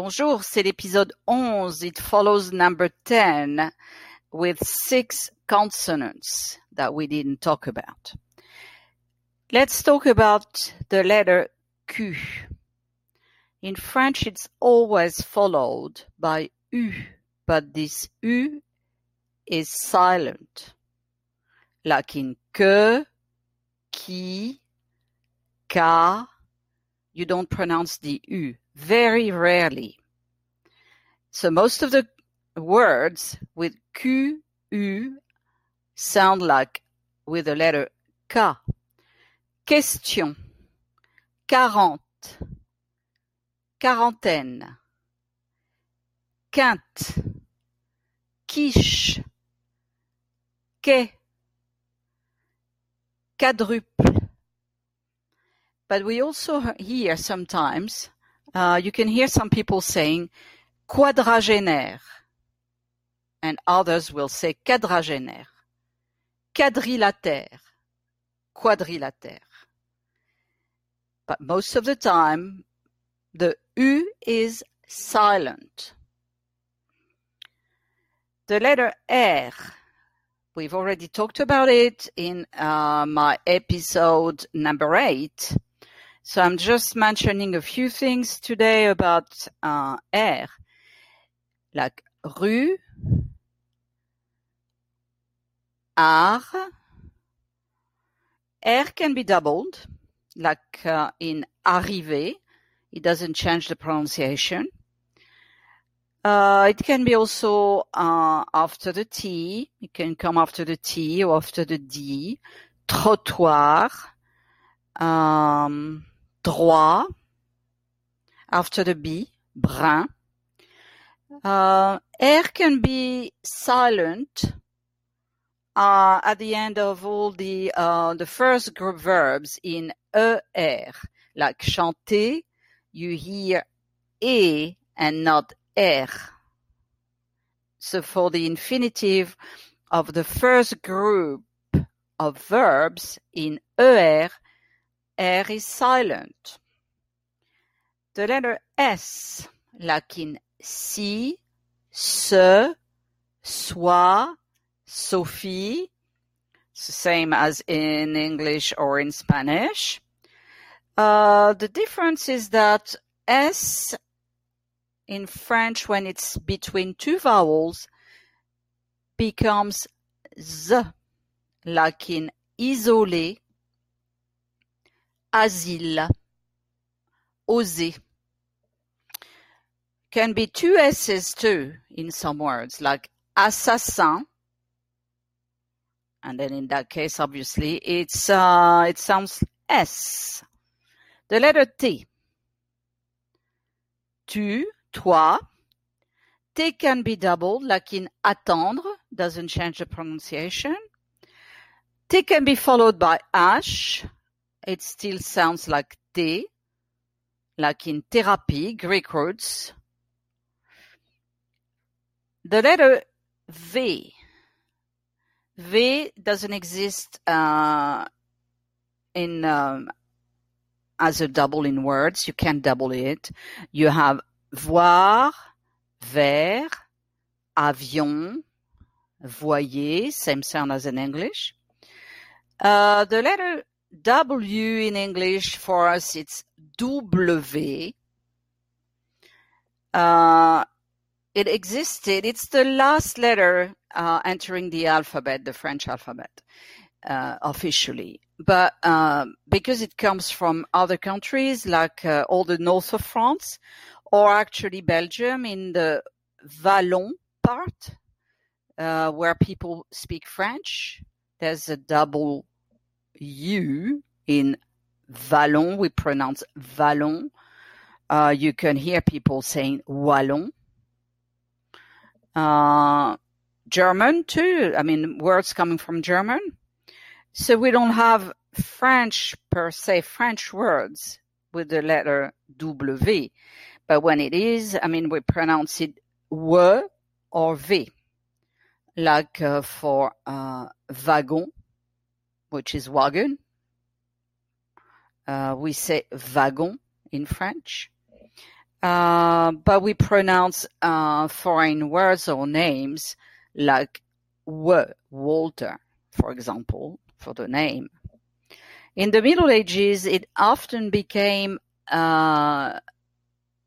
Bonjour, c'est l'épisode 11. It follows number 10 with six consonants that we didn't talk about. Let's talk about the letter Q. In French, it's always followed by U, but this U is silent. Like in que, qui, ka, you don't pronounce the U very rarely. So most of the words with Q, U sound like with the letter K. Question, quarante, quarantaine, quinte, quiche, quai, quadruple. But we also hear sometimes, uh, you can hear some people saying quadragénaire, and others will say quadragénaire, quadrilatère, quadrilatère. But most of the time, the U is silent. The letter R, we've already talked about it in uh, my episode number eight. So I'm just mentioning a few things today about uh, R, like rue, art. R can be doubled, like uh, in arrivé. It doesn't change the pronunciation. Uh, it can be also uh, after the T. It can come after the T or after the D. Trottoir. Um, droit. After the B. Brun. Uh, R can be silent uh, at the end of all the uh, the first group verbs in er, like chanter. You hear e and not er. So for the infinitive of the first group of verbs in er, er is silent. The letter S, like in si, se, soit, Sophie, same as in English or in Spanish. Uh, the difference is that S in French, when it's between two vowels, becomes Z, like in isolé, asile, oser. Can be two S's too in some words, like assassin, and then in that case, obviously, it's uh, it sounds S. The letter T. Tu, toi. T can be doubled, like in attendre, doesn't change the pronunciation. T can be followed by H. It still sounds like T, like in therapy, Greek roots. The letter V. V doesn't exist uh, in um, as a double in words. You can't double it. You have voir, ver, avion, voyer, same sound as in English. Uh, the letter W in English for us, it's W. Uh, it existed. It's the last letter uh, entering the alphabet, the French alphabet, uh, officially. But um, because it comes from other countries, like uh, all the north of France, or actually Belgium in the Wallon part, uh, where people speak French, there's a double U in Wallon. We pronounce Wallon. Uh, you can hear people saying Wallon. Uh, German too. I mean, words coming from German. So we don't have French per se, French words with the letter W. But when it is, I mean, we pronounce it W or V. Like uh, for uh, wagon, which is wagon. Uh, we say wagon in French. Uh, but we pronounce uh, foreign words or names like w, Walter, for example, for the name. In the Middle Ages, it often became uh,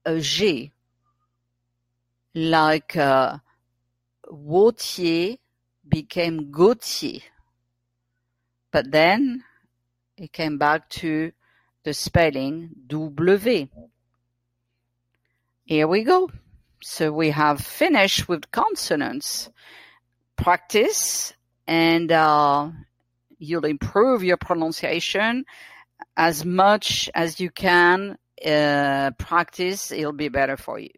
a G, like uh, Wautier became Gautier. But then it came back to the spelling W. Here we go. So we have finished with consonants. Practice and uh, you'll improve your pronunciation as much as you can uh, practice. It'll be better for you.